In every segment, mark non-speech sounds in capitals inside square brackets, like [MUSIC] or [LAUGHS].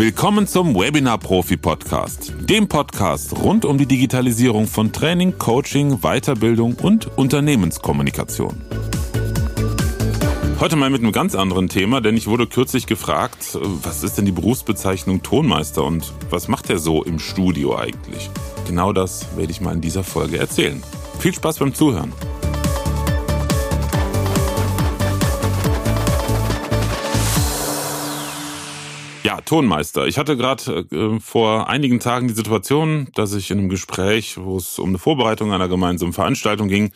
Willkommen zum Webinar Profi Podcast, dem Podcast rund um die Digitalisierung von Training, Coaching, Weiterbildung und Unternehmenskommunikation. Heute mal mit einem ganz anderen Thema, denn ich wurde kürzlich gefragt, was ist denn die Berufsbezeichnung Tonmeister und was macht er so im Studio eigentlich? Genau das werde ich mal in dieser Folge erzählen. Viel Spaß beim Zuhören. Tonmeister. Ich hatte gerade äh, vor einigen Tagen die Situation, dass ich in einem Gespräch, wo es um eine Vorbereitung einer gemeinsamen Veranstaltung ging,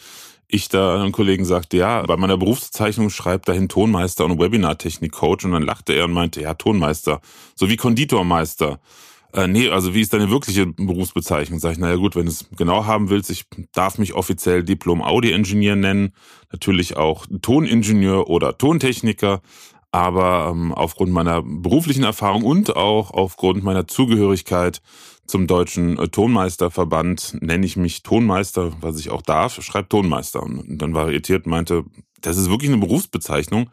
ich da einem Kollegen sagte, ja, bei meiner Berufsbezeichnung schreibt dahin Tonmeister und Webinartechnik-Coach und dann lachte er und meinte, ja, Tonmeister, so wie Konditormeister. Äh, nee, also wie ist deine wirkliche Berufsbezeichnung? Sag ich, naja gut, wenn du es genau haben willst, ich darf mich offiziell Diplom-Audi-Ingenieur nennen, natürlich auch Toningenieur oder Tontechniker, aber ähm, aufgrund meiner beruflichen Erfahrung und auch aufgrund meiner Zugehörigkeit zum deutschen äh, Tonmeisterverband nenne ich mich Tonmeister, was ich auch darf, schreibt Tonmeister. Und dann war er irritiert meinte, das ist wirklich eine Berufsbezeichnung.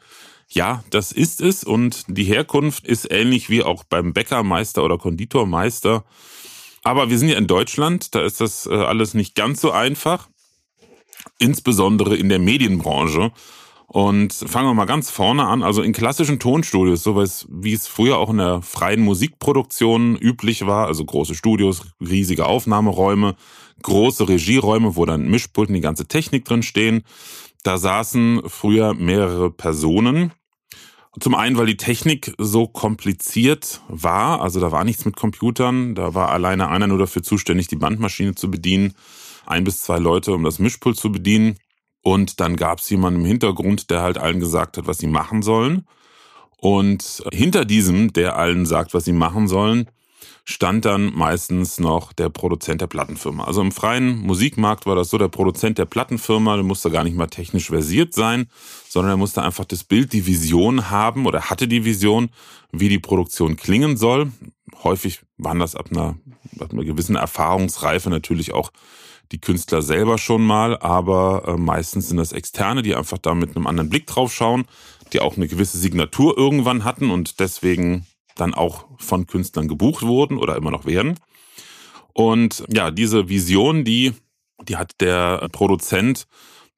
Ja, das ist es und die Herkunft ist ähnlich wie auch beim Bäckermeister oder Konditormeister. Aber wir sind ja in Deutschland, da ist das äh, alles nicht ganz so einfach, insbesondere in der Medienbranche. Und fangen wir mal ganz vorne an. Also in klassischen Tonstudios, so wie es früher auch in der freien Musikproduktion üblich war, also große Studios, riesige Aufnahmeräume, große Regieräume, wo dann Mischpult und die ganze Technik drin stehen. Da saßen früher mehrere Personen. Zum einen, weil die Technik so kompliziert war, also da war nichts mit Computern, da war alleine einer nur dafür zuständig, die Bandmaschine zu bedienen, ein bis zwei Leute, um das Mischpult zu bedienen. Und dann gab es jemanden im Hintergrund, der halt allen gesagt hat, was sie machen sollen. Und hinter diesem, der allen sagt, was sie machen sollen, stand dann meistens noch der Produzent der Plattenfirma. Also im freien Musikmarkt war das so, der Produzent der Plattenfirma, der musste gar nicht mal technisch versiert sein, sondern er musste einfach das Bild, die Vision haben oder hatte die Vision, wie die Produktion klingen soll. Häufig waren das ab einer, ab einer gewissen Erfahrungsreife natürlich auch die Künstler selber schon mal, aber äh, meistens sind das Externe, die einfach da mit einem anderen Blick drauf schauen, die auch eine gewisse Signatur irgendwann hatten und deswegen dann auch von Künstlern gebucht wurden oder immer noch werden. Und ja, diese Vision, die, die hat der Produzent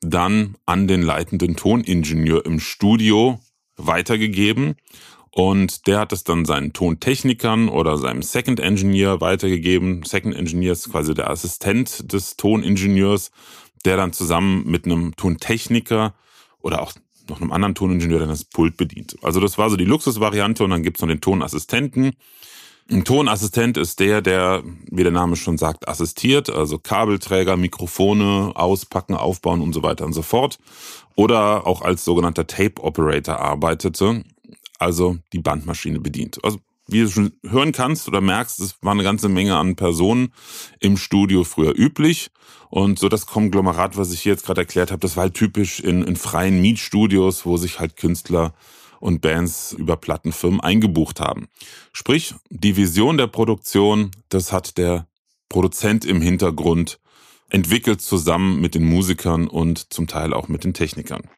dann an den leitenden Toningenieur im Studio weitergegeben. Und der hat es dann seinen Tontechnikern oder seinem Second Engineer weitergegeben. Second Engineer ist quasi der Assistent des Toningenieurs, der dann zusammen mit einem Tontechniker oder auch noch einem anderen Toningenieur dann das Pult bedient. Also das war so die Luxusvariante und dann gibt's noch den Tonassistenten. Ein Tonassistent ist der, der, wie der Name schon sagt, assistiert, also Kabelträger, Mikrofone auspacken, aufbauen und so weiter und so fort. Oder auch als sogenannter Tape Operator arbeitete also die Bandmaschine bedient. Also wie du schon hören kannst oder merkst, es war eine ganze Menge an Personen im Studio früher üblich. Und so das Konglomerat, was ich hier jetzt gerade erklärt habe, das war halt typisch in, in freien Mietstudios, wo sich halt Künstler und Bands über Plattenfirmen eingebucht haben. Sprich, die Vision der Produktion, das hat der Produzent im Hintergrund entwickelt zusammen mit den Musikern und zum Teil auch mit den Technikern.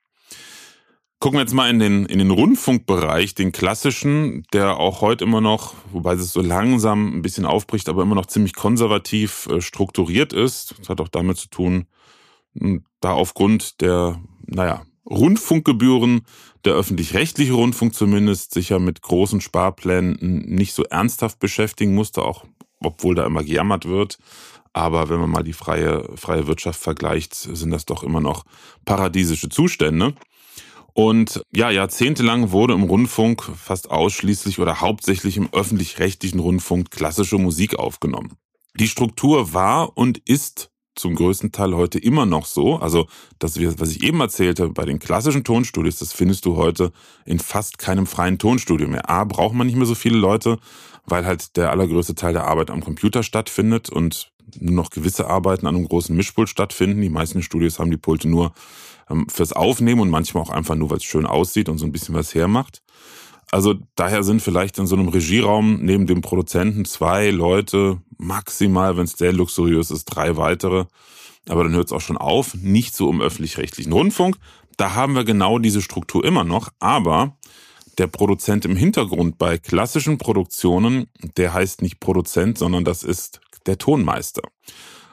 Gucken wir jetzt mal in den, in den Rundfunkbereich, den klassischen, der auch heute immer noch, wobei es so langsam ein bisschen aufbricht, aber immer noch ziemlich konservativ äh, strukturiert ist. Das hat auch damit zu tun, hm, da aufgrund der, naja, Rundfunkgebühren der öffentlich-rechtliche Rundfunk zumindest sich ja mit großen Sparplänen nicht so ernsthaft beschäftigen musste, auch obwohl da immer gejammert wird. Aber wenn man mal die freie, freie Wirtschaft vergleicht, sind das doch immer noch paradiesische Zustände. Und ja, jahrzehntelang wurde im Rundfunk fast ausschließlich oder hauptsächlich im öffentlich-rechtlichen Rundfunk klassische Musik aufgenommen. Die Struktur war und ist zum größten Teil heute immer noch so. Also das, was ich eben erzählte, bei den klassischen Tonstudios, das findest du heute in fast keinem freien Tonstudio mehr. A, braucht man nicht mehr so viele Leute, weil halt der allergrößte Teil der Arbeit am Computer stattfindet und nur noch gewisse Arbeiten an einem großen Mischpult stattfinden. Die meisten Studios haben die Pulte nur fürs Aufnehmen und manchmal auch einfach nur, weil es schön aussieht und so ein bisschen was hermacht. Also daher sind vielleicht in so einem Regieraum neben dem Produzenten zwei Leute, maximal, wenn es sehr luxuriös ist, drei weitere. Aber dann hört es auch schon auf. Nicht so im öffentlich-rechtlichen Rundfunk. Da haben wir genau diese Struktur immer noch. Aber der Produzent im Hintergrund bei klassischen Produktionen, der heißt nicht Produzent, sondern das ist der Tonmeister.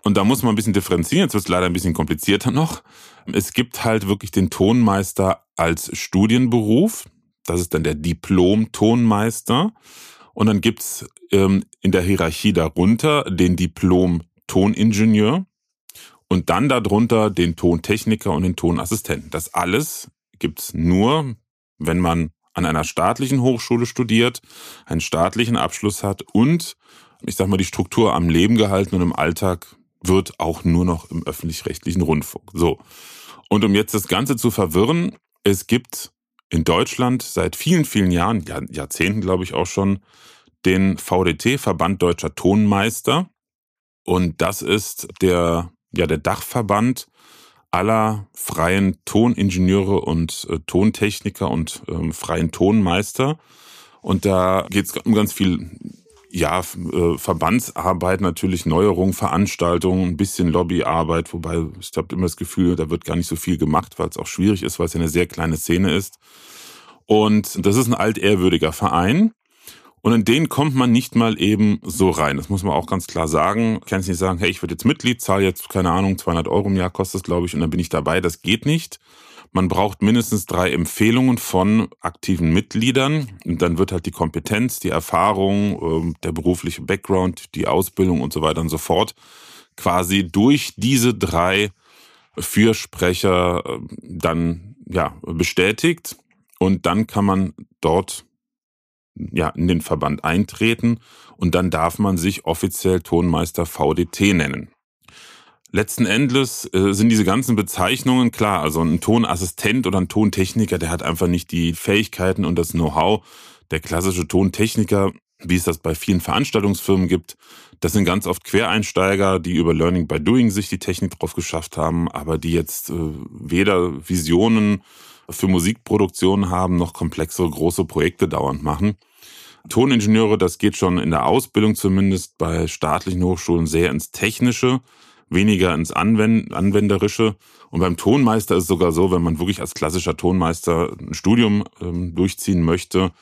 Und da muss man ein bisschen differenzieren, jetzt wird es leider ein bisschen komplizierter [LAUGHS] noch. Es gibt halt wirklich den Tonmeister als Studienberuf. Das ist dann der Diplom-Tonmeister. Und dann gibt's ähm, in der Hierarchie darunter den Diplom-Toningenieur und dann darunter den Tontechniker und den Tonassistenten. Das alles gibt's nur, wenn man an einer staatlichen Hochschule studiert, einen staatlichen Abschluss hat und, ich sag mal, die Struktur am Leben gehalten und im Alltag wird auch nur noch im öffentlich-rechtlichen Rundfunk. So. Und um jetzt das Ganze zu verwirren, es gibt in Deutschland seit vielen, vielen Jahren, Jahrzehnten glaube ich auch schon, den VDT, Verband Deutscher Tonmeister. Und das ist der, ja, der Dachverband aller freien Toningenieure und äh, Tontechniker und ähm, freien Tonmeister. Und da geht es um ganz viel ja, äh, Verbandsarbeit, natürlich Neuerungen, Veranstaltungen, ein bisschen Lobbyarbeit, wobei ich habe immer das Gefühl, da wird gar nicht so viel gemacht, weil es auch schwierig ist, weil es ja eine sehr kleine Szene ist. Und das ist ein altehrwürdiger Verein. Und in den kommt man nicht mal eben so rein. Das muss man auch ganz klar sagen. Ich kann nicht sagen, hey, ich werde jetzt Mitglied, zahle jetzt, keine Ahnung, 200 Euro im Jahr kostet es, glaube ich, und dann bin ich dabei. Das geht nicht. Man braucht mindestens drei Empfehlungen von aktiven Mitgliedern. Und dann wird halt die Kompetenz, die Erfahrung, ähm, der berufliche Background, die Ausbildung und so weiter und so fort quasi durch diese drei Fürsprecher ähm, dann ja bestätigt. Und dann kann man dort ja, in den Verband eintreten und dann darf man sich offiziell Tonmeister VDT nennen. Letzten Endes äh, sind diese ganzen Bezeichnungen klar, also ein Tonassistent oder ein Tontechniker, der hat einfach nicht die Fähigkeiten und das Know-how. Der klassische Tontechniker, wie es das bei vielen Veranstaltungsfirmen gibt, das sind ganz oft Quereinsteiger, die über Learning by Doing sich die Technik drauf geschafft haben, aber die jetzt äh, weder Visionen für Musikproduktion haben, noch komplexere große Projekte dauernd machen. Toningenieure, das geht schon in der Ausbildung zumindest bei staatlichen Hochschulen sehr ins Technische, weniger ins Anwend Anwenderische. Und beim Tonmeister ist es sogar so, wenn man wirklich als klassischer Tonmeister ein Studium ähm, durchziehen möchte,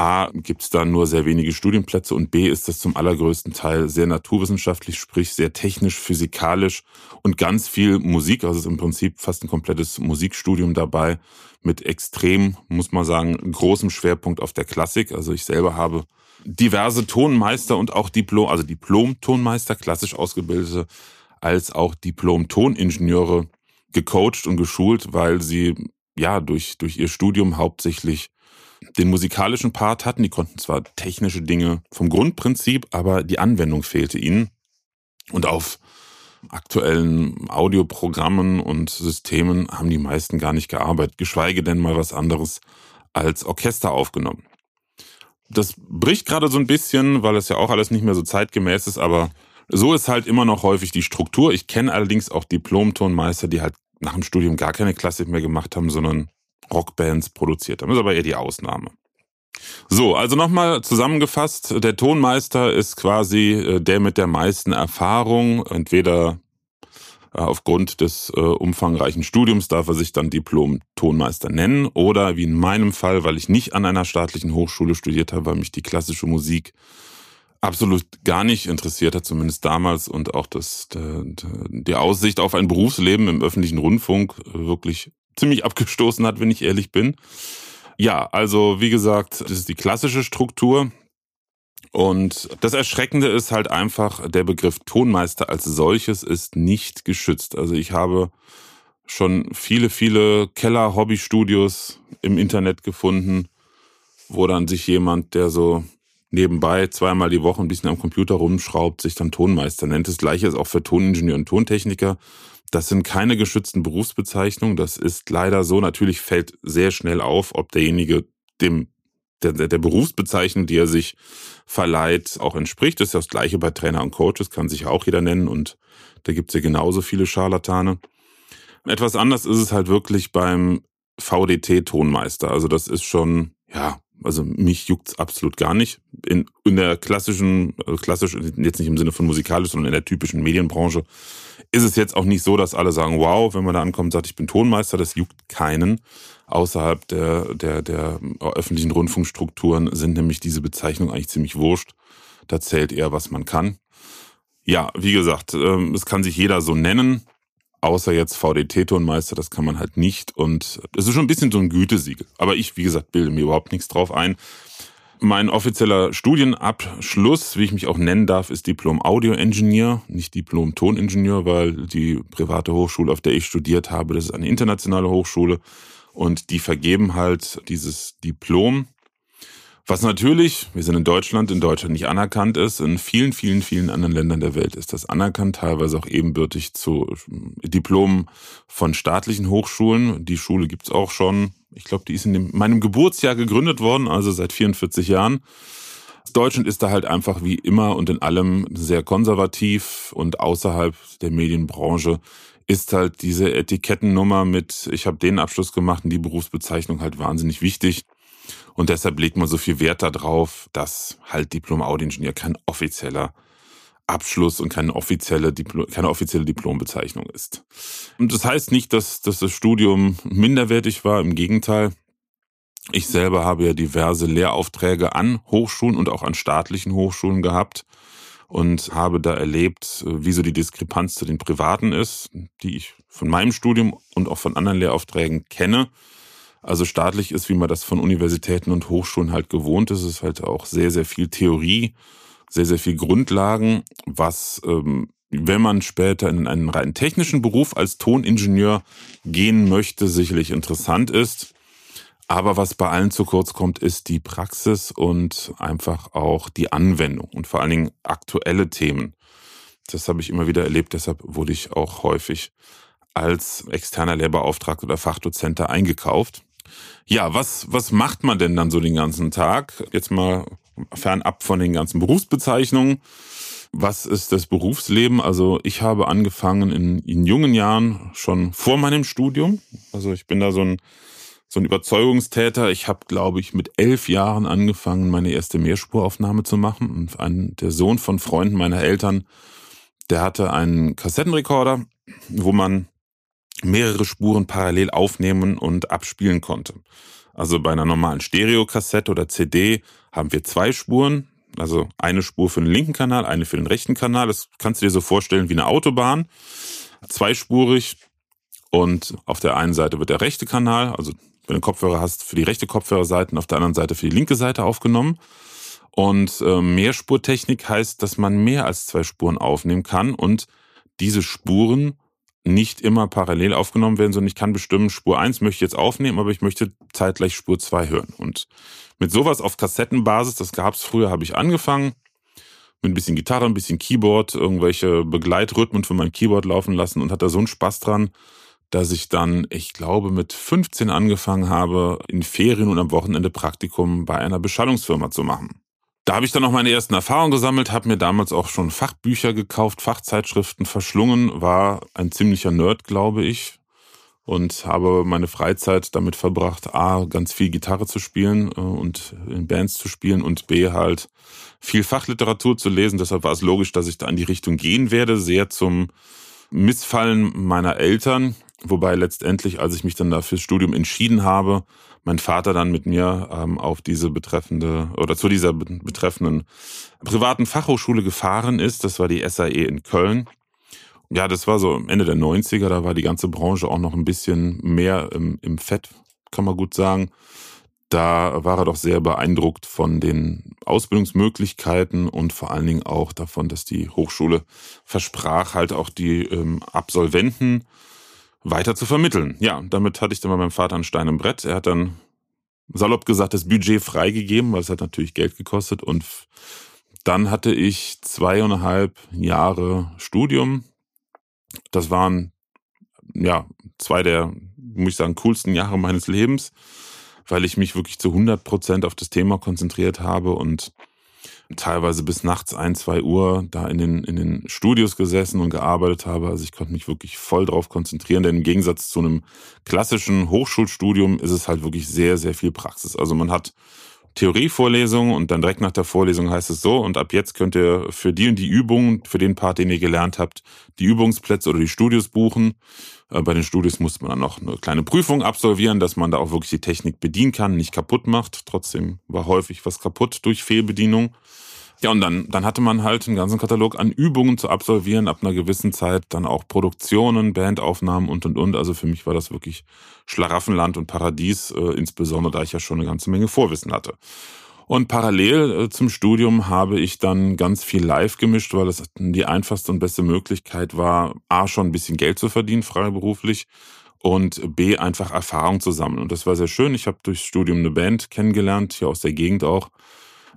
A, gibt es da nur sehr wenige Studienplätze und B, ist das zum allergrößten Teil sehr naturwissenschaftlich, sprich sehr technisch, physikalisch und ganz viel Musik. Also es ist im Prinzip fast ein komplettes Musikstudium dabei mit extrem, muss man sagen, großem Schwerpunkt auf der Klassik. Also ich selber habe diverse Tonmeister und auch Diplom, also Diplom-Tonmeister, klassisch ausgebildete, als auch Diplom-Toningenieure gecoacht und geschult, weil sie ja durch, durch ihr Studium hauptsächlich den musikalischen Part hatten. Die konnten zwar technische Dinge vom Grundprinzip, aber die Anwendung fehlte ihnen. Und auf aktuellen Audioprogrammen und Systemen haben die meisten gar nicht gearbeitet, geschweige denn mal was anderes als Orchester aufgenommen. Das bricht gerade so ein bisschen, weil es ja auch alles nicht mehr so zeitgemäß ist, aber so ist halt immer noch häufig die Struktur. Ich kenne allerdings auch Diplom-Tonmeister, die halt nach dem Studium gar keine Klassik mehr gemacht haben, sondern Rockbands produziert haben. Das ist aber eher die Ausnahme. So, also nochmal zusammengefasst, der Tonmeister ist quasi äh, der mit der meisten Erfahrung. Entweder äh, aufgrund des äh, umfangreichen Studiums darf er sich dann Diplom-Tonmeister nennen oder wie in meinem Fall, weil ich nicht an einer staatlichen Hochschule studiert habe, weil mich die klassische Musik absolut gar nicht interessiert hat, zumindest damals und auch das, die Aussicht auf ein Berufsleben im öffentlichen Rundfunk wirklich ziemlich abgestoßen hat, wenn ich ehrlich bin. Ja, also wie gesagt, das ist die klassische Struktur. Und das Erschreckende ist halt einfach, der Begriff Tonmeister als solches ist nicht geschützt. Also ich habe schon viele, viele Keller-Hobbystudios im Internet gefunden, wo dann sich jemand, der so nebenbei zweimal die Woche ein bisschen am Computer rumschraubt, sich dann Tonmeister nennt. Das gleiche ist auch für Toningenieur und Tontechniker. Das sind keine geschützten Berufsbezeichnungen. Das ist leider so. Natürlich fällt sehr schnell auf, ob derjenige dem der, der Berufsbezeichnung, die er sich verleiht, auch entspricht. Das ist ja das Gleiche bei Trainer und Coaches, kann sich auch jeder nennen und da gibt es ja genauso viele Scharlatane. Etwas anders ist es halt wirklich beim VDT-Tonmeister. Also das ist schon, ja, Also mich juckt's absolut gar nicht. In, in der klassischen, äh, klassisch, jetzt nicht im Sinne von musikalisch, sondern in der typischen Medienbranche, ist es jetzt auch nicht so, dass alle sagen, wow, wenn man da ankommt, sagt, ich bin Tonmeister, das juckt keinen. Außerhalb der, der, der öffentlichen Rundfunkstrukturen sind nämlich diese Bezeichnungen eigentlich ziemlich wurscht. Da zählt eher, was man kann. Ja, wie gesagt, ähm, es kann sich jeder so nennen außer jetzt VDT-Tonmeister, das kann man halt nicht. Und es ist schon ein bisschen so ein Gütesiegel. Aber ich, wie gesagt, bilde mir überhaupt nichts drauf ein. Mein offizieller Studienabschluss, wie ich mich auch nennen darf, ist Diplom Audio Engineer, nicht Diplom Toningenieur, weil die private Hochschule, auf der ich studiert habe, das ist eine internationale Hochschule und die vergeben halt dieses Diplom was natürlich, wir sind in Deutschland, in Deutschland nicht anerkannt ist, in vielen, vielen, vielen anderen Ländern der Welt ist das anerkannt, teilweise auch ebenbürtig zu Diplomen von staatlichen Hochschulen. Die Schule gibt's auch schon, ich glaube, die ist in dem, meinem Geburtsjahr gegründet worden, also seit 44 Jahren. Deutschland ist da halt einfach wie immer und in allem sehr konservativ und außerhalb der Medienbranche ist halt diese Etikettennummer mit, ich habe den Abschluss gemacht und die Berufsbezeichnung halt wahnsinnig wichtig. Und deshalb legt man so viel Wert darauf, dass halt Diplom-Audioingenieur kein offizieller Abschluss und keine offizielle, Diplom, keine offizielle Diplombezeichnung ist. Und das heißt nicht, dass, dass das Studium minderwertig war, im Gegenteil. Ich selber habe ja diverse Lehraufträge an Hochschulen und auch an staatlichen Hochschulen gehabt und habe da erlebt, wie so die Diskrepanz zu den privaten ist, die ich von meinem Studium und auch von anderen Lehraufträgen kenne. Also staatlich ist, wie man das von Universitäten und Hochschulen halt gewohnt ist, ist halt auch sehr, sehr viel Theorie, sehr, sehr viel Grundlagen, was, ähm, wenn man später in einen rein technischen Beruf als Toningenieur gehen möchte, sicherlich interessant ist. Aber was bei allen zu kurz kommt, ist die Praxis und einfach auch die Anwendung und vor allen Dingen aktuelle Themen. Das habe ich immer wieder erlebt, deshalb wurde ich auch häufig als externer Lehrbeauftragter oder Fachdozenter eingekauft. Ja, was, was macht man denn dann so den ganzen Tag? Jetzt mal fernab von den ganzen Berufsbezeichnungen. Was ist das Berufsleben? Also ich habe angefangen in, in jungen Jahren, schon vor meinem Studium. Also ich bin da so ein, so ein Überzeugungstäter. Ich habe, glaube ich, mit elf Jahren angefangen, meine erste Mehrspuraufnahme zu machen. Und ein, der Sohn von Freunden meiner Eltern, der hatte einen Kassettenrekorder, wo man mehrere Spuren parallel aufnehmen und abspielen konnte. Also bei einer normalen Stereokassette oder CD haben wir zwei Spuren, also eine Spur für den linken Kanal, eine für den rechten Kanal. Das kannst du dir so vorstellen wie eine Autobahn, zweispurig und auf der einen Seite wird der rechte Kanal, also wenn du Kopfhörer hast, für die rechte Kopfhörerseite und auf der anderen Seite für die linke Seite aufgenommen. Und äh, Mehrspurtechnik heißt, dass man mehr als zwei Spuren aufnehmen kann und diese Spuren nicht immer parallel aufgenommen werden, sondern ich kann bestimmen, Spur 1 möchte ich jetzt aufnehmen, aber ich möchte zeitgleich Spur 2 hören. Und mit sowas auf Kassettenbasis, das gab's früher, habe ich angefangen. Mit ein bisschen Gitarre, ein bisschen Keyboard, irgendwelche Begleitrhythmen für mein Keyboard laufen lassen und hatte so einen Spaß dran, dass ich dann, ich glaube, mit 15 angefangen habe, in Ferien und am Wochenende Praktikum bei einer Beschallungsfirma zu machen. Da habe ich dann noch meine ersten Erfahrungen gesammelt, habe mir damals auch schon Fachbücher gekauft, Fachzeitschriften verschlungen, war ein ziemlicher Nerd, glaube ich, und habe meine Freizeit damit verbracht, a, ganz viel Gitarre zu spielen äh, und in Bands zu spielen und b, halt viel Fachliteratur zu lesen. Deshalb war es logisch, dass ich da in die Richtung gehen werde, sehr zum Missfallen meiner Eltern, wobei letztendlich, als ich mich dann da fürs Studium entschieden habe, mein Vater dann mit mir ähm, auf diese betreffende oder zu dieser betreffenden privaten Fachhochschule gefahren ist. Das war die SAE in Köln. Ja, das war so Ende der 90er, da war die ganze Branche auch noch ein bisschen mehr im, im Fett, kann man gut sagen. Da war er doch sehr beeindruckt von den Ausbildungsmöglichkeiten und vor allen Dingen auch davon, dass die Hochschule versprach, halt auch die ähm, Absolventen weiter zu vermitteln. Ja, damit hatte ich dann mal meinem Vater einen Stein im Brett. Er hat dann salopp gesagt das Budget freigegeben, weil es hat natürlich Geld gekostet. Und dann hatte ich zweieinhalb Jahre Studium. Das waren ja zwei der, muss ich sagen, coolsten Jahre meines Lebens, weil ich mich wirklich zu 100 Prozent auf das Thema konzentriert habe und teilweise bis nachts ein, zwei Uhr da in den, in den Studios gesessen und gearbeitet habe. Also ich konnte mich wirklich voll drauf konzentrieren, denn im Gegensatz zu einem klassischen Hochschulstudium ist es halt wirklich sehr, sehr viel Praxis. Also man hat Theorievorlesung und dann direkt nach der Vorlesung heißt es so und ab jetzt könnt ihr für die und die Übungen, für den Part, den ihr gelernt habt, die Übungsplätze oder die Studios buchen. Äh, bei den Studios muss man dann noch eine kleine Prüfung absolvieren, dass man da auch wirklich die Technik bedienen kann, nicht kaputt macht. Trotzdem war häufig was kaputt durch Fehlbedienung. Ja, und dann, dann hatte man halt einen ganzen Katalog an Übungen zu absolvieren, ab einer gewissen Zeit dann auch Produktionen, Bandaufnahmen und und und. Also für mich war das wirklich Schlaraffenland und Paradies, äh, insbesondere da ich ja schon eine ganze Menge Vorwissen hatte. Und parallel äh, zum Studium habe ich dann ganz viel live gemischt, weil es die einfachste und beste Möglichkeit war, A, schon ein bisschen Geld zu verdienen, freiberuflich, und B, einfach Erfahrung zu sammeln. Und das war sehr schön. Ich habe durchs Studium eine Band kennengelernt, hier aus der Gegend auch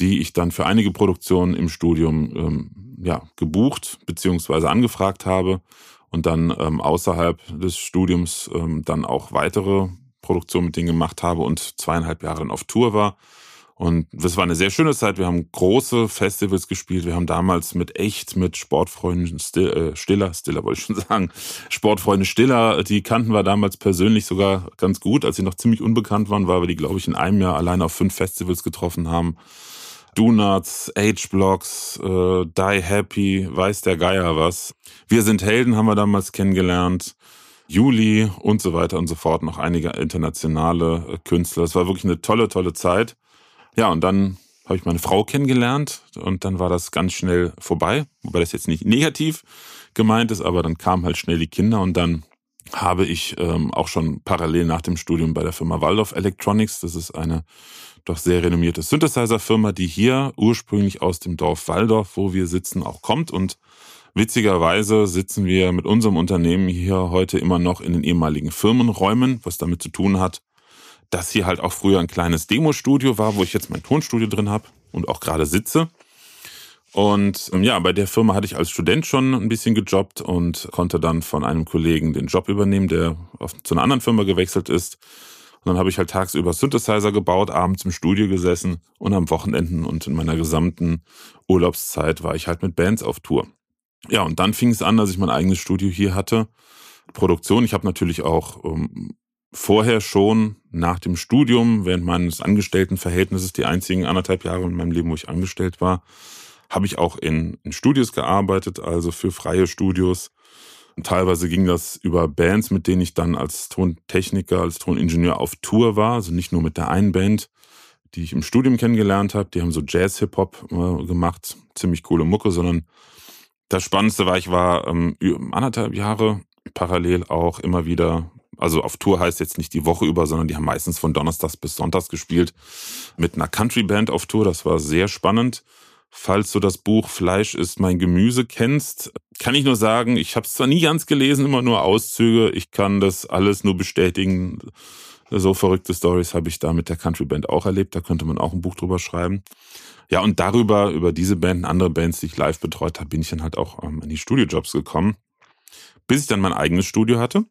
die ich dann für einige Produktionen im Studium ähm, ja, gebucht beziehungsweise angefragt habe und dann ähm, außerhalb des Studiums ähm, dann auch weitere Produktionen mit denen gemacht habe und zweieinhalb Jahre dann auf Tour war. Und das war eine sehr schöne Zeit. Wir haben große Festivals gespielt. Wir haben damals mit echt, mit Sportfreunden äh, Stiller, Stiller wollte ich schon [LAUGHS] sagen, Sportfreunde Stiller, die kannten wir damals persönlich sogar ganz gut. Als sie noch ziemlich unbekannt waren, weil wir die, glaube ich, in einem Jahr alleine auf fünf Festivals getroffen haben. Donuts, H-Blocks, äh, Die Happy, weiß der Geier was. Wir sind Helden haben wir damals kennengelernt. Juli und so weiter und so fort. Noch einige internationale äh, Künstler. Es war wirklich eine tolle, tolle Zeit. Ja, und dann habe ich meine Frau kennengelernt und dann war das ganz schnell vorbei. Wobei das jetzt nicht negativ gemeint ist, aber dann kamen halt schnell die Kinder und dann habe ich ähm, auch schon parallel nach dem Studium bei der Firma Waldorf Electronics, das ist eine doch sehr renommierte Synthesizer-Firma, die hier ursprünglich aus dem Dorf Waldorf, wo wir sitzen, auch kommt. Und witzigerweise sitzen wir mit unserem Unternehmen hier heute immer noch in den ehemaligen Firmenräumen, was damit zu tun hat, dass hier halt auch früher ein kleines Demo-Studio war, wo ich jetzt mein Tonstudio drin habe und auch gerade sitze. Und ähm, ja, bei der Firma hatte ich als Student schon ein bisschen gejobbt und konnte dann von einem Kollegen den Job übernehmen, der auf, zu einer anderen Firma gewechselt ist. Und dann habe ich halt tagsüber Synthesizer gebaut, abends im Studio gesessen und am Wochenenden und in meiner gesamten Urlaubszeit war ich halt mit Bands auf Tour. Ja, und dann fing es an, dass ich mein eigenes Studio hier hatte. Produktion. Ich habe natürlich auch ähm, vorher schon nach dem Studium, während meines Angestelltenverhältnisses, die einzigen anderthalb Jahre in meinem Leben, wo ich angestellt war, habe ich auch in, in Studios gearbeitet, also für freie Studios. Und teilweise ging das über Bands, mit denen ich dann als Tontechniker, als Toningenieur auf Tour war, also nicht nur mit der einen Band, die ich im Studium kennengelernt habe, die haben so Jazz-Hip-Hop äh, gemacht, ziemlich coole Mucke, sondern das Spannendste war, ich war ähm, anderthalb Jahre parallel auch immer wieder, also auf Tour heißt jetzt nicht die Woche über, sondern die haben meistens von Donnerstags bis Sonntags gespielt, mit einer Country-Band auf Tour, das war sehr spannend. Falls du das Buch Fleisch ist mein Gemüse kennst, kann ich nur sagen, ich habe es zwar nie ganz gelesen, immer nur Auszüge. Ich kann das alles nur bestätigen. So verrückte Stories habe ich da mit der Country Band auch erlebt. Da könnte man auch ein Buch drüber schreiben. Ja, und darüber, über diese Band und andere Bands, die ich live betreut habe, bin ich dann halt auch ähm, in die Studiojobs gekommen, bis ich dann mein eigenes Studio hatte.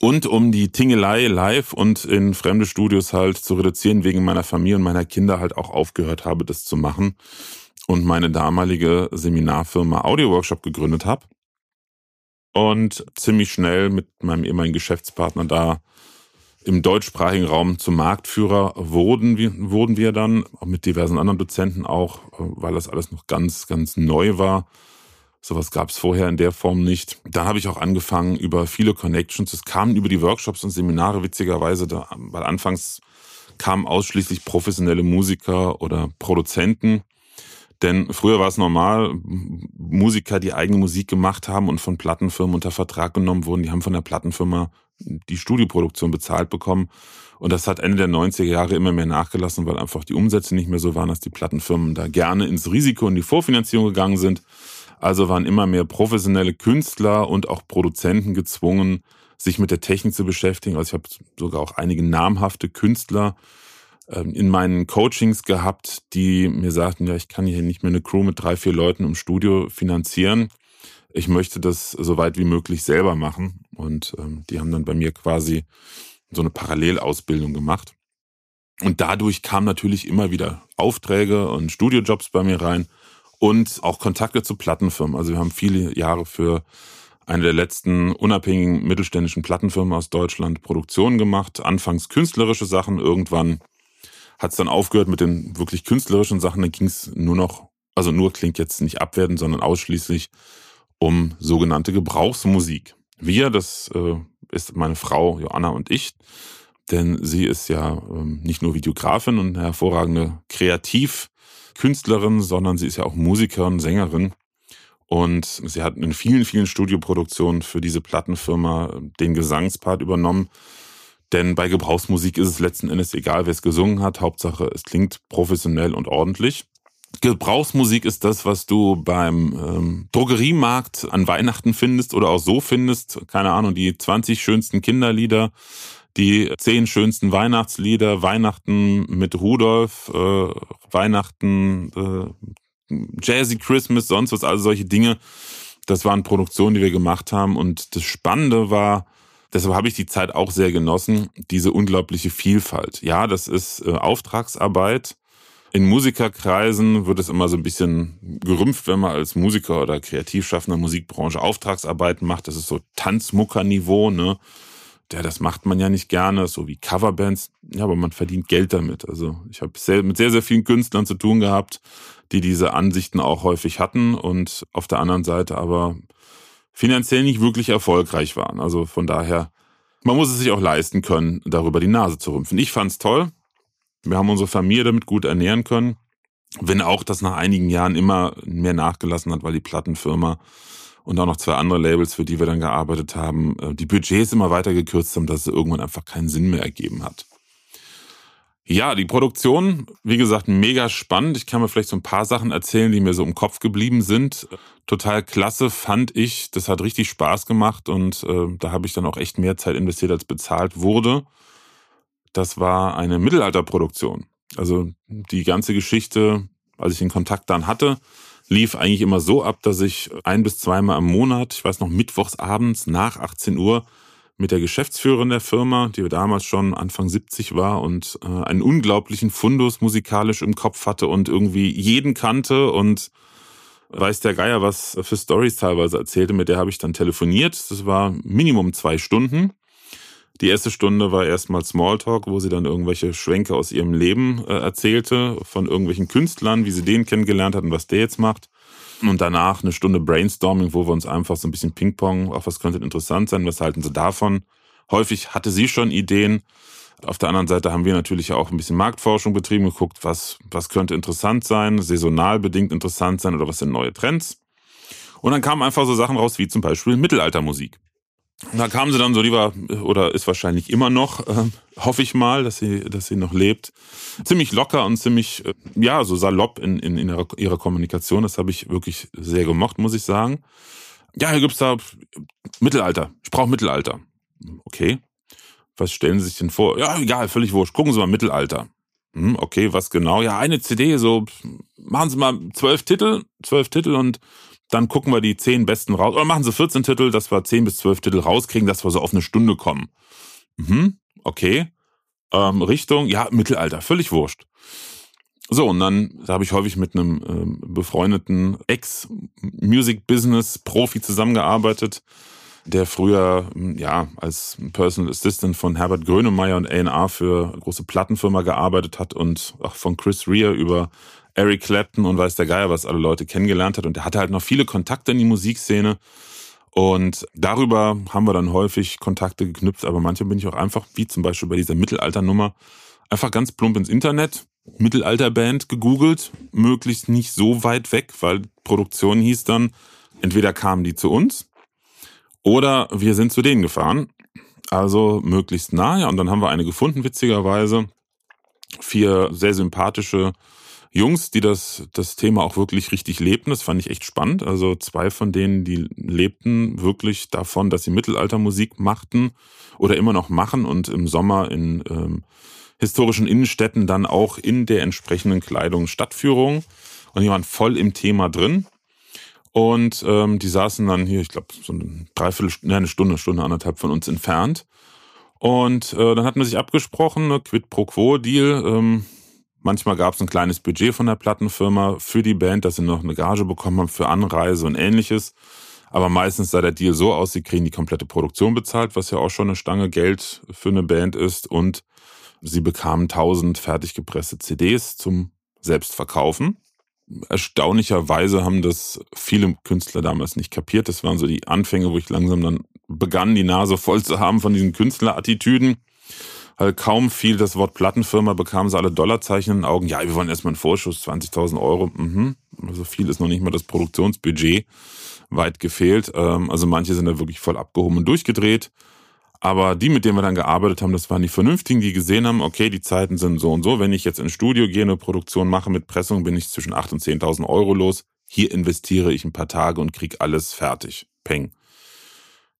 Und um die Tingelei live und in fremde Studios halt zu reduzieren, wegen meiner Familie und meiner Kinder halt auch aufgehört habe, das zu machen und meine damalige Seminarfirma Audio Workshop gegründet habe und ziemlich schnell mit meinem ehemaligen Geschäftspartner da im deutschsprachigen Raum zum Marktführer wurden wir, wurden wir dann, auch mit diversen anderen Dozenten auch, weil das alles noch ganz, ganz neu war. Sowas gab es vorher in der Form nicht. Dann habe ich auch angefangen über viele Connections. Es kamen über die Workshops und Seminare witzigerweise, da, weil anfangs kamen ausschließlich professionelle Musiker oder Produzenten denn früher war es normal, Musiker, die eigene Musik gemacht haben und von Plattenfirmen unter Vertrag genommen wurden, die haben von der Plattenfirma die Studioproduktion bezahlt bekommen. Und das hat Ende der 90er Jahre immer mehr nachgelassen, weil einfach die Umsätze nicht mehr so waren, dass die Plattenfirmen da gerne ins Risiko und die Vorfinanzierung gegangen sind. Also waren immer mehr professionelle Künstler und auch Produzenten gezwungen, sich mit der Technik zu beschäftigen. Also ich habe sogar auch einige namhafte Künstler in meinen Coachings gehabt, die mir sagten, ja, ich kann hier nicht mehr eine Crew mit drei, vier Leuten im Studio finanzieren. Ich möchte das so weit wie möglich selber machen. Und ähm, die haben dann bei mir quasi so eine Parallelausbildung gemacht. Und dadurch kamen natürlich immer wieder Aufträge und Studiojobs bei mir rein und auch Kontakte zu Plattenfirmen. Also wir haben viele Jahre für eine der letzten unabhängigen mittelständischen Plattenfirmen aus Deutschland Produktionen gemacht. Anfangs künstlerische Sachen, irgendwann hat es dann aufgehört mit den wirklich künstlerischen Sachen. Dann ging es nur noch, also nur klingt jetzt nicht abwertend, sondern ausschließlich um sogenannte Gebrauchsmusik. Wir, das äh, ist meine Frau Joanna und ich, denn sie ist ja ähm, nicht nur Videografin und hervorragende Kreativkünstlerin, sondern sie ist ja auch Musikerin, Sängerin. Und sie hat in vielen, vielen Studioproduktionen für diese Plattenfirma den Gesangspart übernommen. Denn bei Gebrauchsmusik ist es letzten Endes egal, wer es gesungen hat. Hauptsache, es klingt professionell und ordentlich. Gebrauchsmusik ist das, was du beim ähm, Drogeriemarkt an Weihnachten findest oder auch so findest. Keine Ahnung, die 20 schönsten Kinderlieder, die 10 schönsten Weihnachtslieder, Weihnachten mit Rudolf, äh, Weihnachten, äh, Jazzy Christmas, sonst was, also solche Dinge. Das waren Produktionen, die wir gemacht haben. Und das Spannende war, deshalb habe ich die Zeit auch sehr genossen, diese unglaubliche Vielfalt. Ja, das ist äh, Auftragsarbeit in Musikerkreisen wird es immer so ein bisschen gerümpft, wenn man als Musiker oder Kreativschaffender Musikbranche Auftragsarbeiten macht. Das ist so Tanzmuckerniveau, ne? Ja, das macht man ja nicht gerne, so wie Coverbands. Ja, aber man verdient Geld damit. Also ich habe mit sehr, sehr vielen Künstlern zu tun gehabt, die diese Ansichten auch häufig hatten und auf der anderen Seite aber finanziell nicht wirklich erfolgreich waren. Also von daher, man muss es sich auch leisten können, darüber die Nase zu rümpfen. Ich fand's toll. Wir haben unsere Familie damit gut ernähren können. Wenn auch das nach einigen Jahren immer mehr nachgelassen hat, weil die Plattenfirma und auch noch zwei andere Labels, für die wir dann gearbeitet haben, äh, die Budgets immer weiter gekürzt haben, dass es irgendwann einfach keinen Sinn mehr ergeben hat. Ja, die Produktion, wie gesagt, mega spannend. Ich kann mir vielleicht so ein paar Sachen erzählen, die mir so im Kopf geblieben sind. Total klasse fand ich. Das hat richtig Spaß gemacht und äh, da habe ich dann auch echt mehr Zeit investiert, als bezahlt wurde das war eine Mittelalterproduktion. Also die ganze Geschichte, als ich den Kontakt dann hatte, lief eigentlich immer so ab, dass ich ein bis zweimal im Monat, ich weiß noch, mittwochs abends nach 18 Uhr mit der Geschäftsführerin der Firma, die damals schon Anfang 70 war und äh, einen unglaublichen Fundus musikalisch im Kopf hatte und irgendwie jeden kannte und weiß der Geier was für Stories teilweise erzählte, mit der habe ich dann telefoniert. Das war Minimum zwei Stunden. Die erste Stunde war erstmal Smalltalk, wo sie dann irgendwelche Schwenke aus ihrem Leben äh, erzählte, von irgendwelchen Künstlern, wie sie den kennengelernt hat und was der jetzt macht. Und danach eine Stunde Brainstorming, wo wir uns einfach so ein bisschen Ping-Pong, auch was könnte interessant sein, was halten sie davon. Häufig hatte sie schon Ideen. Auf der anderen Seite haben wir natürlich auch ein bisschen Marktforschung betrieben, geguckt, was, was könnte interessant sein, saisonal bedingt interessant sein oder was sind neue Trends. Und dann kamen einfach so Sachen raus wie zum Beispiel Mittelaltermusik. Da kam sie dann so, die war, oder ist wahrscheinlich immer noch, äh, hoffe ich mal, dass sie, dass sie noch lebt. Ziemlich locker und ziemlich, äh, ja, so salopp in, in, in ihrer, ihrer Kommunikation. Das habe ich wirklich sehr gemocht, muss ich sagen. Ja, hier gibt's da Mittelalter. Ich brauche Mittelalter. Okay. Was stellen Sie sich denn vor? Ja, egal, völlig wurscht. Gucken Sie mal Mittelalter. Hm, okay, was genau? Ja, eine CD, so machen Sie mal zwölf Titel, zwölf Titel und dann gucken wir die zehn besten raus. Oder machen Sie 14 Titel, dass wir 10 bis 12 Titel rauskriegen, dass wir so auf eine Stunde kommen. Mhm, okay. Ähm, Richtung, ja, Mittelalter, völlig wurscht. So, und dann da habe ich häufig mit einem ähm, befreundeten Ex-Music-Business-Profi zusammengearbeitet, der früher ja als Personal Assistant von Herbert Grönemeyer und A&R für große Plattenfirma gearbeitet hat und auch von Chris Rea über Eric Clapton und weiß der Geier, was alle Leute kennengelernt hat. Und er hatte halt noch viele Kontakte in die Musikszene. Und darüber haben wir dann häufig Kontakte geknüpft, aber manche bin ich auch einfach, wie zum Beispiel bei dieser Mittelalternummer, einfach ganz plump ins Internet, Mittelalterband gegoogelt, möglichst nicht so weit weg, weil Produktion hieß dann, entweder kamen die zu uns oder wir sind zu denen gefahren. Also möglichst nah, ja, und dann haben wir eine gefunden, witzigerweise. Vier sehr sympathische Jungs, die das, das Thema auch wirklich richtig lebten. Das fand ich echt spannend. Also zwei von denen, die lebten wirklich davon, dass sie Mittelaltermusik machten oder immer noch machen und im Sommer in ähm, historischen Innenstädten dann auch in der entsprechenden Kleidung Stadtführungen. Und die waren voll im Thema drin. Und ähm, die saßen dann hier, ich glaube, so eine Dreiviertel, ne, eine Stunde, Stunde, anderthalb von uns entfernt. Und äh, dann hatten wir sich abgesprochen, ne, Quid pro Quo Deal. Ähm, Manchmal gab es ein kleines Budget von der Plattenfirma für die Band, dass sie noch eine Gage bekommen haben für Anreise und ähnliches. Aber meistens sah der Deal so aus, sie kriegen die komplette Produktion bezahlt, was ja auch schon eine Stange Geld für eine Band ist. Und Sie bekamen 1000 fertig gepresste CDs zum Selbstverkaufen. Erstaunlicherweise haben das viele Künstler damals nicht kapiert. Das waren so die Anfänge, wo ich langsam dann begann, die Nase voll zu haben von diesen Künstlerattitüden. Weil kaum fiel das Wort Plattenfirma, bekamen sie alle Dollarzeichen in den Augen. Ja, wir wollen erstmal einen Vorschuss, 20.000 Euro. Mhm. So also viel ist noch nicht mal das Produktionsbudget weit gefehlt. Ähm, also manche sind da wirklich voll abgehoben und durchgedreht. Aber die, mit denen wir dann gearbeitet haben, das waren die Vernünftigen, die gesehen haben, okay, die Zeiten sind so und so. Wenn ich jetzt ins Studio gehe, eine Produktion mache mit Pressung, bin ich zwischen 8.000 und 10.000 Euro los. Hier investiere ich ein paar Tage und krieg alles fertig. Peng.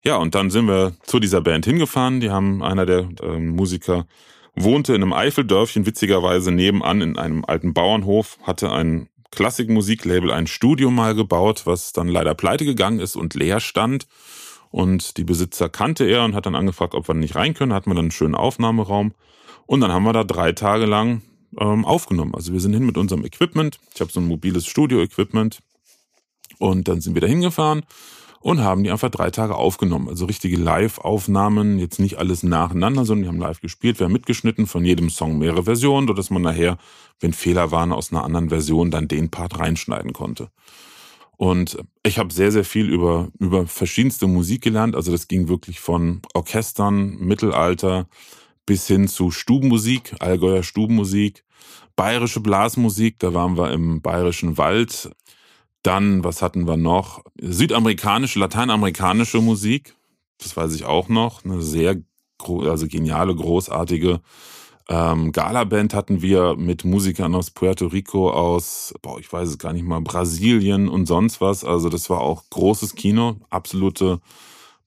Ja, und dann sind wir zu dieser Band hingefahren. Die haben, einer der äh, Musiker wohnte in einem Eifeldörfchen, witzigerweise nebenan in einem alten Bauernhof, hatte ein Klassikmusiklabel, ein Studio mal gebaut, was dann leider pleite gegangen ist und leer stand. Und die Besitzer kannte er und hat dann angefragt, ob wir nicht rein können. Hatten wir dann einen schönen Aufnahmeraum. Und dann haben wir da drei Tage lang ähm, aufgenommen. Also wir sind hin mit unserem Equipment. Ich habe so ein mobiles Studio-Equipment. Und dann sind wir da hingefahren und haben die einfach drei Tage aufgenommen. Also richtige Live-Aufnahmen, jetzt nicht alles nacheinander, sondern die haben live gespielt. Wir haben mitgeschnitten von jedem Song mehrere Versionen, sodass man nachher, wenn Fehler waren aus einer anderen Version, dann den Part reinschneiden konnte. Und ich habe sehr, sehr viel über, über verschiedenste Musik gelernt. Also das ging wirklich von Orchestern, Mittelalter bis hin zu Stubenmusik, Allgäuer Stubenmusik, bayerische Blasmusik. Da waren wir im bayerischen Wald dann, was hatten wir noch? Südamerikanische, lateinamerikanische Musik. Das weiß ich auch noch. Eine sehr, also geniale, großartige ähm, Gala-Band hatten wir mit Musikern aus Puerto Rico, aus, boah, ich weiß es gar nicht mal, Brasilien und sonst was. Also das war auch großes Kino, absolute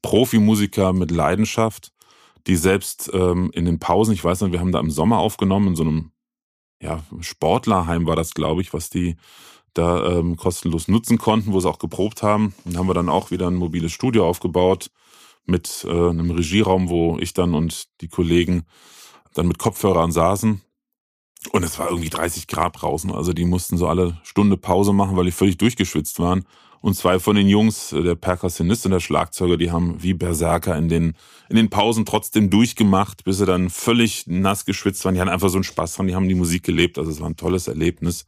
Profimusiker mit Leidenschaft, die selbst ähm, in den Pausen, ich weiß nicht, wir haben da im Sommer aufgenommen, in so einem ja, Sportlerheim war das, glaube ich, was die da ähm, kostenlos nutzen konnten, wo sie auch geprobt haben. Dann haben wir dann auch wieder ein mobiles Studio aufgebaut mit äh, einem Regieraum, wo ich dann und die Kollegen dann mit Kopfhörern saßen. Und es war irgendwie 30 Grad draußen. Also die mussten so alle Stunde Pause machen, weil die völlig durchgeschwitzt waren. Und zwei von den Jungs, äh, der Perkussionist und der Schlagzeuger, die haben wie Berserker in den, in den Pausen trotzdem durchgemacht, bis sie dann völlig nass geschwitzt waren. Die hatten einfach so einen Spaß dran, die haben die Musik gelebt. Also es war ein tolles Erlebnis.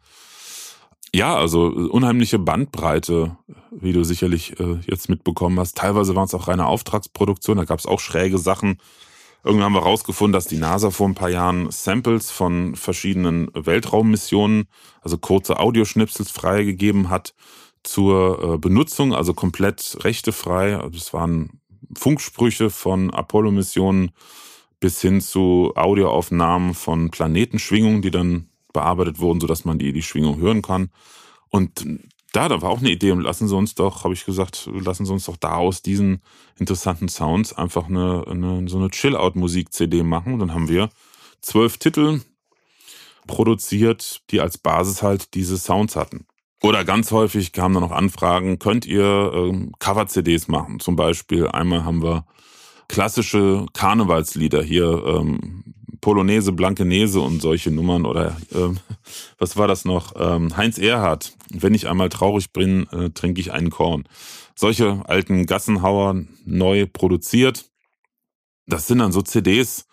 Ja, also unheimliche Bandbreite, wie du sicherlich äh, jetzt mitbekommen hast. Teilweise waren es auch reine Auftragsproduktion, da gab es auch schräge Sachen. Irgendwann haben wir rausgefunden, dass die NASA vor ein paar Jahren Samples von verschiedenen Weltraummissionen, also kurze Audioschnipsels freigegeben hat zur äh, Benutzung, also komplett rechtefrei. Also es waren Funksprüche von Apollo-Missionen bis hin zu Audioaufnahmen von Planetenschwingungen, die dann bearbeitet wurden, sodass man die, die Schwingung hören kann. Und da, da war auch eine Idee und lassen Sie uns doch, habe ich gesagt, lassen Sie uns doch da aus diesen interessanten Sounds einfach eine, eine so eine Chill-Out-Musik-CD machen. Und dann haben wir zwölf Titel produziert, die als Basis halt diese Sounds hatten. Oder ganz häufig kamen dann noch Anfragen, könnt ihr ähm, Cover-CDs machen? Zum Beispiel einmal haben wir klassische Karnevalslieder hier, ähm, Polonaise, Blankenese und solche Nummern oder ähm, was war das noch? Ähm, Heinz Erhardt, wenn ich einmal traurig bin, äh, trinke ich einen Korn. Solche alten Gassenhauer neu produziert. Das sind dann so CDs,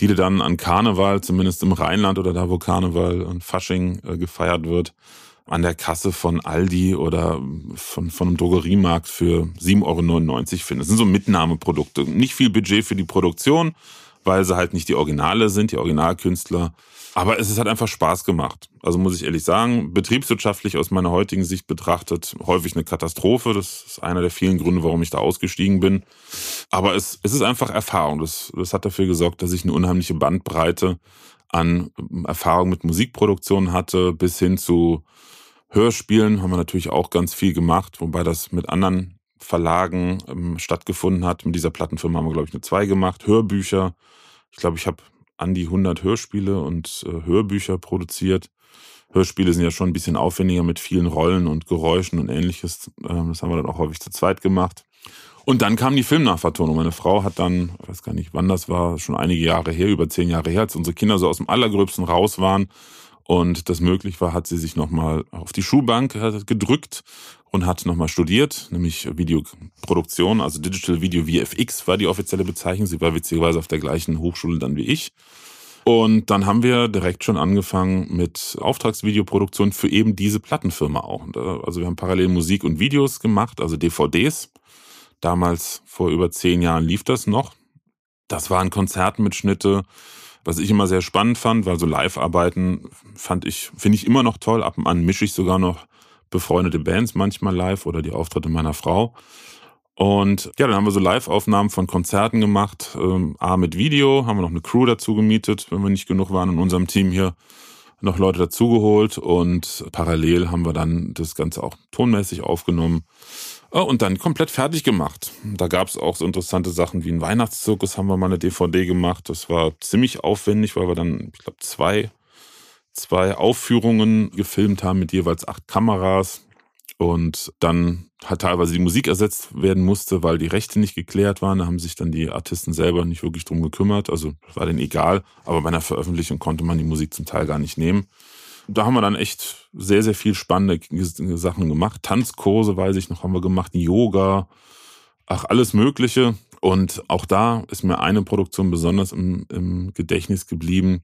die du dann an Karneval, zumindest im Rheinland oder da, wo Karneval und Fasching äh, gefeiert wird, an der Kasse von Aldi oder von, von einem Drogeriemarkt für 7,99 Euro findest. Das sind so Mitnahmeprodukte. Nicht viel Budget für die Produktion, weil sie halt nicht die Originale sind, die Originalkünstler. Aber es hat einfach Spaß gemacht. Also muss ich ehrlich sagen, betriebswirtschaftlich aus meiner heutigen Sicht betrachtet, häufig eine Katastrophe. Das ist einer der vielen Gründe, warum ich da ausgestiegen bin. Aber es, es ist einfach Erfahrung. Das, das hat dafür gesorgt, dass ich eine unheimliche Bandbreite an Erfahrung mit Musikproduktion hatte, bis hin zu Hörspielen haben wir natürlich auch ganz viel gemacht, wobei das mit anderen Verlagen ähm, stattgefunden hat. Mit dieser Plattenfirma haben wir, glaube ich, eine zwei gemacht. Hörbücher. Ich glaube, ich habe an die 100 Hörspiele und äh, Hörbücher produziert. Hörspiele sind ja schon ein bisschen aufwendiger mit vielen Rollen und Geräuschen und ähnliches. Ähm, das haben wir dann auch häufig zu zweit gemacht. Und dann kam die Filmnachvertonung. Meine Frau hat dann, ich weiß gar nicht, wann das war, schon einige Jahre her, über zehn Jahre her, als unsere Kinder so aus dem Allergröbsten raus waren und das möglich war, hat sie sich nochmal auf die Schulbank äh, gedrückt und hat nochmal studiert, nämlich Videoproduktion, also Digital Video VFX war die offizielle Bezeichnung. Sie war witzigerweise auf der gleichen Hochschule dann wie ich. Und dann haben wir direkt schon angefangen mit Auftragsvideoproduktion für eben diese Plattenfirma auch. Also wir haben parallel Musik und Videos gemacht, also DVDs. Damals, vor über zehn Jahren, lief das noch. Das waren Konzertmitschnitte, was ich immer sehr spannend fand, weil so Live-Arbeiten fand ich, finde ich immer noch toll. Ab und an mische ich sogar noch befreundete Bands manchmal live oder die Auftritte meiner Frau. Und ja, dann haben wir so Live-Aufnahmen von Konzerten gemacht. Ähm, A mit Video, haben wir noch eine Crew dazu gemietet, wenn wir nicht genug waren in unserem Team hier, noch Leute dazugeholt und parallel haben wir dann das Ganze auch tonmäßig aufgenommen und dann komplett fertig gemacht. Da gab es auch so interessante Sachen wie ein Weihnachtszirkus haben wir mal eine DVD gemacht. Das war ziemlich aufwendig, weil wir dann, ich glaube, zwei, zwei Aufführungen gefilmt haben mit jeweils acht Kameras und dann hat teilweise die Musik ersetzt werden musste, weil die Rechte nicht geklärt waren. Da haben sich dann die Artisten selber nicht wirklich drum gekümmert. Also war denen egal. Aber bei einer Veröffentlichung konnte man die Musik zum Teil gar nicht nehmen. Da haben wir dann echt sehr, sehr viel spannende Sachen gemacht. Tanzkurse, weiß ich noch, haben wir gemacht, Yoga, ach, alles Mögliche. Und auch da ist mir eine Produktion besonders im, im Gedächtnis geblieben.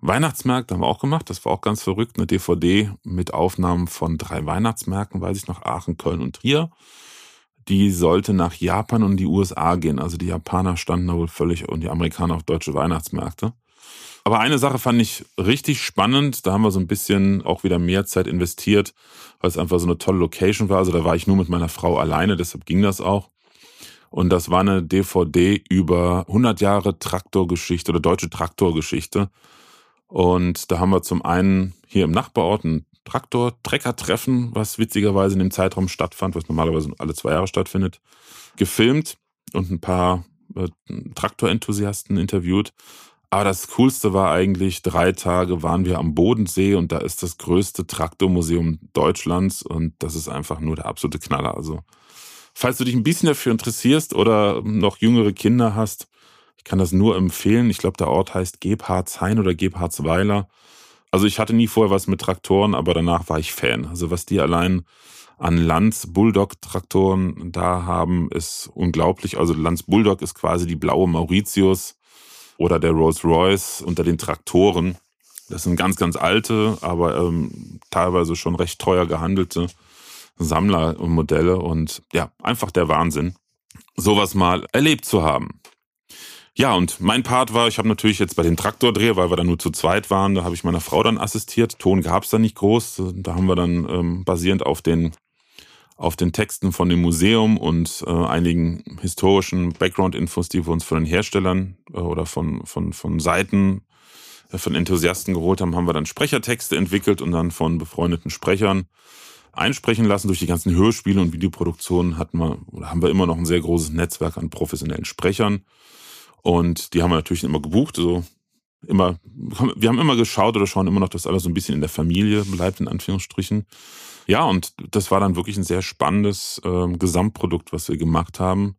Weihnachtsmärkte haben wir auch gemacht. Das war auch ganz verrückt. Eine DVD mit Aufnahmen von drei Weihnachtsmärkten, weiß ich noch, Aachen, Köln und Trier. Die sollte nach Japan und die USA gehen. Also die Japaner standen da wohl völlig und die Amerikaner auf deutsche Weihnachtsmärkte. Aber eine Sache fand ich richtig spannend. Da haben wir so ein bisschen auch wieder mehr Zeit investiert, weil es einfach so eine tolle Location war. Also da war ich nur mit meiner Frau alleine, deshalb ging das auch. Und das war eine DVD über 100 Jahre Traktorgeschichte oder deutsche Traktorgeschichte. Und da haben wir zum einen hier im Nachbarort ein Traktor-Trecker-Treffen, was witzigerweise in dem Zeitraum stattfand, was normalerweise alle zwei Jahre stattfindet, gefilmt und ein paar äh, Traktorenthusiasten interviewt. Aber das Coolste war eigentlich, drei Tage waren wir am Bodensee und da ist das größte Traktormuseum Deutschlands und das ist einfach nur der absolute Knaller. Also, falls du dich ein bisschen dafür interessierst oder noch jüngere Kinder hast, ich kann das nur empfehlen. Ich glaube, der Ort heißt Gebhardshain oder Gebhardsweiler. Also ich hatte nie vorher was mit Traktoren, aber danach war ich Fan. Also was die allein an Lanz Bulldog Traktoren da haben, ist unglaublich. Also Lanz Bulldog ist quasi die blaue Mauritius oder der Rolls Royce unter den Traktoren. Das sind ganz, ganz alte, aber ähm, teilweise schon recht teuer gehandelte Sammlermodelle und ja, einfach der Wahnsinn, sowas mal erlebt zu haben. Ja, und mein Part war, ich habe natürlich jetzt bei dem Traktordreh, weil wir dann nur zu zweit waren, da habe ich meiner Frau dann assistiert. Ton gab es da nicht groß. Da haben wir dann ähm, basierend auf den, auf den Texten von dem Museum und äh, einigen historischen Background-Infos, die wir uns von den Herstellern äh, oder von, von, von Seiten äh, von Enthusiasten geholt haben, haben wir dann Sprechertexte entwickelt und dann von befreundeten Sprechern einsprechen lassen. Durch die ganzen Hörspiele und Videoproduktionen hatten wir, oder haben wir immer noch ein sehr großes Netzwerk an professionellen Sprechern. Und die haben wir natürlich immer gebucht, so immer, wir haben immer geschaut oder schauen immer noch, dass alles so ein bisschen in der Familie bleibt, in Anführungsstrichen. Ja, und das war dann wirklich ein sehr spannendes äh, Gesamtprodukt, was wir gemacht haben.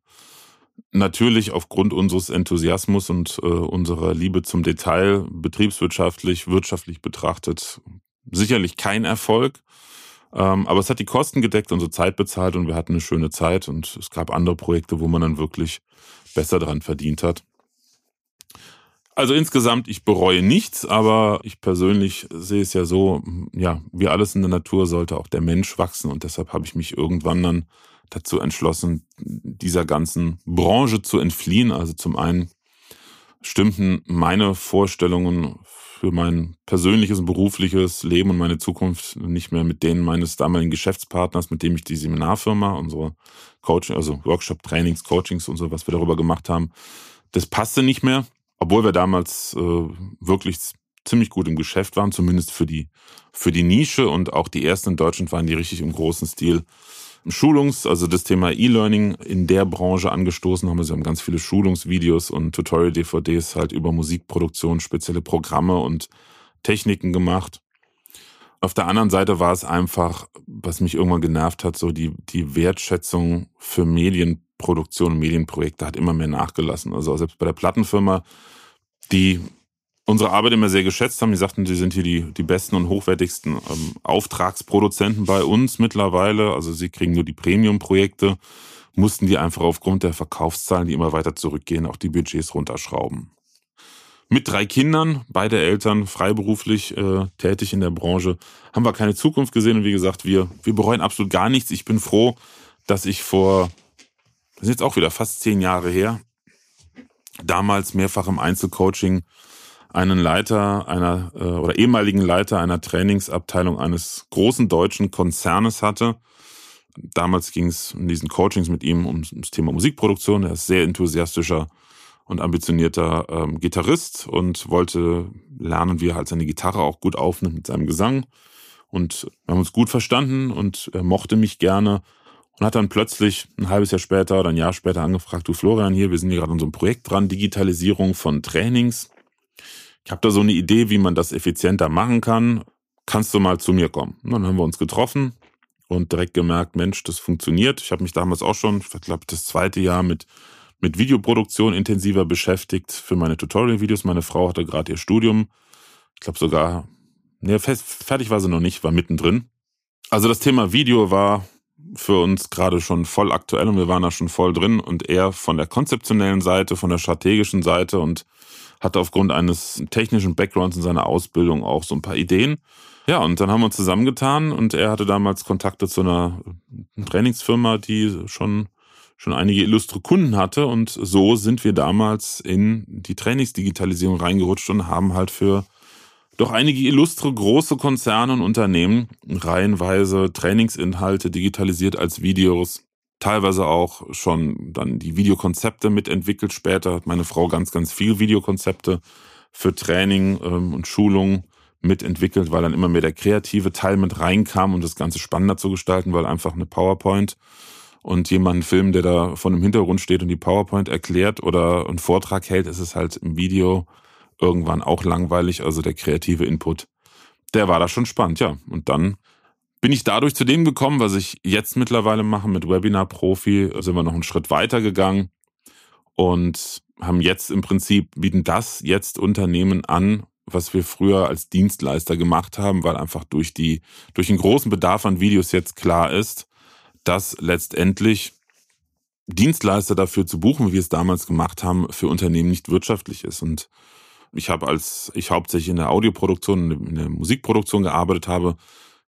Natürlich aufgrund unseres Enthusiasmus und äh, unserer Liebe zum Detail, betriebswirtschaftlich, wirtschaftlich betrachtet, sicherlich kein Erfolg. Ähm, aber es hat die Kosten gedeckt, unsere Zeit bezahlt und wir hatten eine schöne Zeit und es gab andere Projekte, wo man dann wirklich besser dran verdient hat. Also insgesamt, ich bereue nichts, aber ich persönlich sehe es ja so, ja, wie alles in der Natur sollte auch der Mensch wachsen und deshalb habe ich mich irgendwann dann dazu entschlossen, dieser ganzen Branche zu entfliehen. Also zum einen stimmten meine Vorstellungen für mein persönliches und berufliches Leben und meine Zukunft nicht mehr mit denen meines damaligen Geschäftspartners, mit dem ich die Seminarfirma, unsere Coaching, also Workshop, Trainings, Coachings und so, was wir darüber gemacht haben, das passte nicht mehr obwohl wir damals äh, wirklich ziemlich gut im Geschäft waren, zumindest für die, für die Nische und auch die ersten in Deutschland waren, die richtig im großen Stil Schulungs-, also das Thema E-Learning in der Branche angestoßen haben. Sie haben ganz viele Schulungsvideos und Tutorial-DVDs halt über Musikproduktion, spezielle Programme und Techniken gemacht. Auf der anderen Seite war es einfach, was mich irgendwann genervt hat, so die, die Wertschätzung für Medienproduktion und Medienprojekte hat immer mehr nachgelassen. Also selbst bei der Plattenfirma die unsere Arbeit immer sehr geschätzt haben. Die sagten, sie sind hier die, die besten und hochwertigsten ähm, Auftragsproduzenten bei uns mittlerweile. Also sie kriegen nur die Premium-Projekte, mussten die einfach aufgrund der Verkaufszahlen, die immer weiter zurückgehen, auch die Budgets runterschrauben. Mit drei Kindern, beide Eltern freiberuflich äh, tätig in der Branche, haben wir keine Zukunft gesehen und wie gesagt, wir, wir bereuen absolut gar nichts. Ich bin froh, dass ich vor, das ist jetzt auch wieder fast zehn Jahre her, damals mehrfach im Einzelcoaching einen Leiter einer äh, oder ehemaligen Leiter einer Trainingsabteilung eines großen deutschen Konzernes hatte. Damals ging es in diesen Coachings mit ihm um das Thema Musikproduktion. Er ist sehr enthusiastischer und ambitionierter ähm, Gitarrist und wollte lernen, wie er halt seine Gitarre auch gut aufnimmt mit seinem Gesang. Und wir haben uns gut verstanden und er mochte mich gerne und hat dann plötzlich ein halbes Jahr später oder ein Jahr später angefragt, du Florian hier, wir sind hier gerade an so einem Projekt dran, Digitalisierung von Trainings. Ich habe da so eine Idee, wie man das effizienter machen kann. Kannst du mal zu mir kommen? Und dann haben wir uns getroffen und direkt gemerkt, Mensch, das funktioniert. Ich habe mich damals auch schon, ich glaube, das zweite Jahr mit mit Videoproduktion intensiver beschäftigt für meine Tutorial-Videos. Meine Frau hatte gerade ihr Studium. Ich glaube sogar, nee, fertig war sie noch nicht, war mittendrin. Also das Thema Video war für uns gerade schon voll aktuell und wir waren da schon voll drin und er von der konzeptionellen Seite, von der strategischen Seite und hatte aufgrund eines technischen Backgrounds in seiner Ausbildung auch so ein paar Ideen. Ja, und dann haben wir uns zusammengetan und er hatte damals Kontakte zu einer Trainingsfirma, die schon schon einige illustre Kunden hatte und so sind wir damals in die Trainingsdigitalisierung reingerutscht und haben halt für doch einige illustre große Konzerne und Unternehmen reihenweise Trainingsinhalte digitalisiert als Videos, teilweise auch schon dann die Videokonzepte mitentwickelt. Später hat meine Frau ganz, ganz viel Videokonzepte für Training ähm, und Schulung mitentwickelt, weil dann immer mehr der kreative Teil mit reinkam, um das Ganze spannender zu gestalten, weil einfach eine PowerPoint und jemanden filmen, der da von einem Hintergrund steht und die PowerPoint erklärt oder einen Vortrag hält, ist es halt im Video irgendwann auch langweilig. Also der kreative Input, der war da schon spannend, ja. Und dann bin ich dadurch zu dem gekommen, was ich jetzt mittlerweile mache mit Webinar Profi, sind wir noch einen Schritt weiter gegangen und haben jetzt im Prinzip, bieten das jetzt Unternehmen an, was wir früher als Dienstleister gemacht haben, weil einfach durch die, durch den großen Bedarf an Videos jetzt klar ist, dass letztendlich Dienstleister dafür zu buchen, wie wir es damals gemacht haben, für Unternehmen nicht wirtschaftlich ist. Und ich habe, als ich hauptsächlich in der Audioproduktion, in der Musikproduktion gearbeitet habe,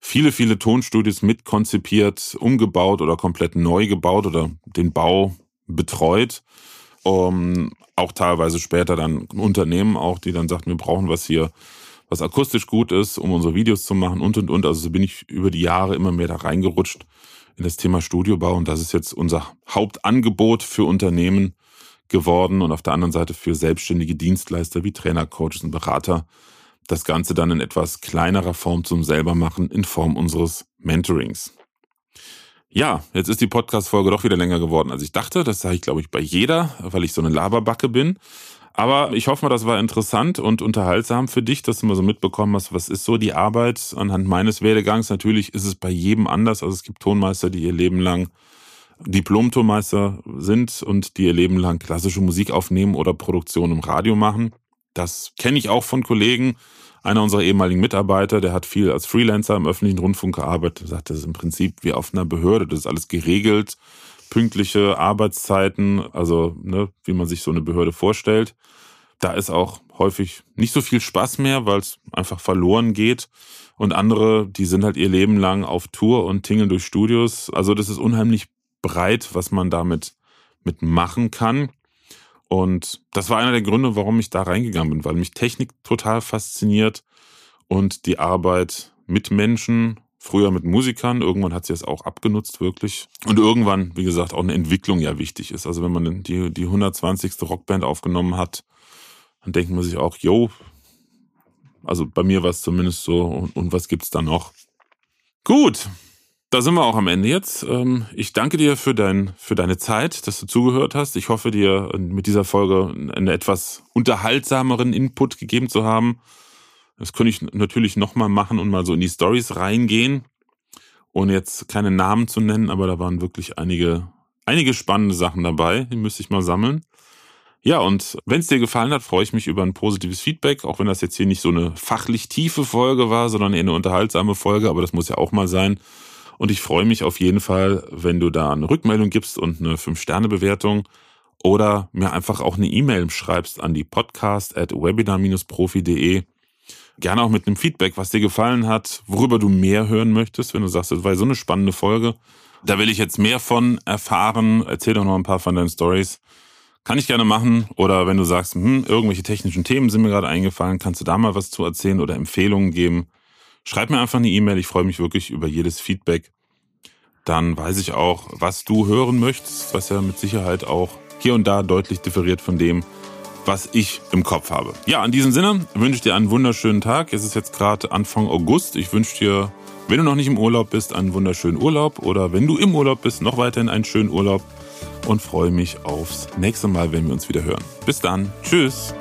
viele, viele Tonstudios mitkonzipiert, umgebaut oder komplett neu gebaut oder den Bau betreut. Um, auch teilweise später dann Unternehmen auch, die dann sagten, wir brauchen was hier, was akustisch gut ist, um unsere Videos zu machen und und und. Also so bin ich über die Jahre immer mehr da reingerutscht in das Thema Studiobau und das ist jetzt unser Hauptangebot für Unternehmen geworden und auf der anderen Seite für selbstständige Dienstleister wie Trainer, Coaches und Berater. Das Ganze dann in etwas kleinerer Form zum selbermachen in Form unseres Mentorings. Ja, jetzt ist die Podcast-Folge doch wieder länger geworden, als ich dachte. Das sage ich, glaube ich, bei jeder, weil ich so eine Laberbacke bin. Aber ich hoffe mal, das war interessant und unterhaltsam für dich, dass du mal so mitbekommen hast, was ist so die Arbeit anhand meines Werdegangs. Natürlich ist es bei jedem anders. Also es gibt Tonmeister, die ihr Leben lang Diplom-Tonmeister sind und die ihr Leben lang klassische Musik aufnehmen oder Produktion im Radio machen. Das kenne ich auch von Kollegen. Einer unserer ehemaligen Mitarbeiter, der hat viel als Freelancer im öffentlichen Rundfunk gearbeitet, sagt, das ist im Prinzip wie auf einer Behörde, das ist alles geregelt pünktliche Arbeitszeiten, also ne, wie man sich so eine Behörde vorstellt. Da ist auch häufig nicht so viel Spaß mehr, weil es einfach verloren geht. Und andere, die sind halt ihr Leben lang auf Tour und tingeln durch Studios. Also das ist unheimlich breit, was man damit mit machen kann. Und das war einer der Gründe, warum ich da reingegangen bin, weil mich Technik total fasziniert und die Arbeit mit Menschen Früher mit Musikern, irgendwann hat sie es auch abgenutzt, wirklich. Und irgendwann, wie gesagt, auch eine Entwicklung ja wichtig ist. Also wenn man die, die 120. Rockband aufgenommen hat, dann denkt man sich auch, yo, also bei mir war es zumindest so, und, und was gibt's da noch? Gut, da sind wir auch am Ende jetzt. Ähm, ich danke dir für, dein, für deine Zeit, dass du zugehört hast. Ich hoffe dir mit dieser Folge einen etwas unterhaltsameren Input gegeben zu haben. Das könnte ich natürlich nochmal machen und mal so in die Stories reingehen, ohne jetzt keine Namen zu nennen, aber da waren wirklich einige, einige spannende Sachen dabei, die müsste ich mal sammeln. Ja, und wenn es dir gefallen hat, freue ich mich über ein positives Feedback, auch wenn das jetzt hier nicht so eine fachlich tiefe Folge war, sondern eher eine unterhaltsame Folge, aber das muss ja auch mal sein. Und ich freue mich auf jeden Fall, wenn du da eine Rückmeldung gibst und eine 5-Sterne-Bewertung. oder mir einfach auch eine E-Mail schreibst an die podcast at webinar-profi.de. Gerne auch mit einem Feedback, was dir gefallen hat, worüber du mehr hören möchtest, wenn du sagst, das war so eine spannende Folge. Da will ich jetzt mehr von erfahren. Erzähl doch noch ein paar von deinen Stories. Kann ich gerne machen. Oder wenn du sagst, hm, irgendwelche technischen Themen sind mir gerade eingefallen, kannst du da mal was zu erzählen oder Empfehlungen geben. Schreib mir einfach eine E-Mail. Ich freue mich wirklich über jedes Feedback. Dann weiß ich auch, was du hören möchtest, was ja mit Sicherheit auch hier und da deutlich differiert von dem, was ich im Kopf habe. Ja, in diesem Sinne wünsche ich dir einen wunderschönen Tag. Es ist jetzt gerade Anfang August. Ich wünsche dir, wenn du noch nicht im Urlaub bist, einen wunderschönen Urlaub oder wenn du im Urlaub bist, noch weiterhin einen schönen Urlaub und freue mich aufs nächste Mal, wenn wir uns wieder hören. Bis dann. Tschüss.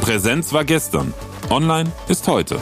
Präsenz war gestern. Online ist heute.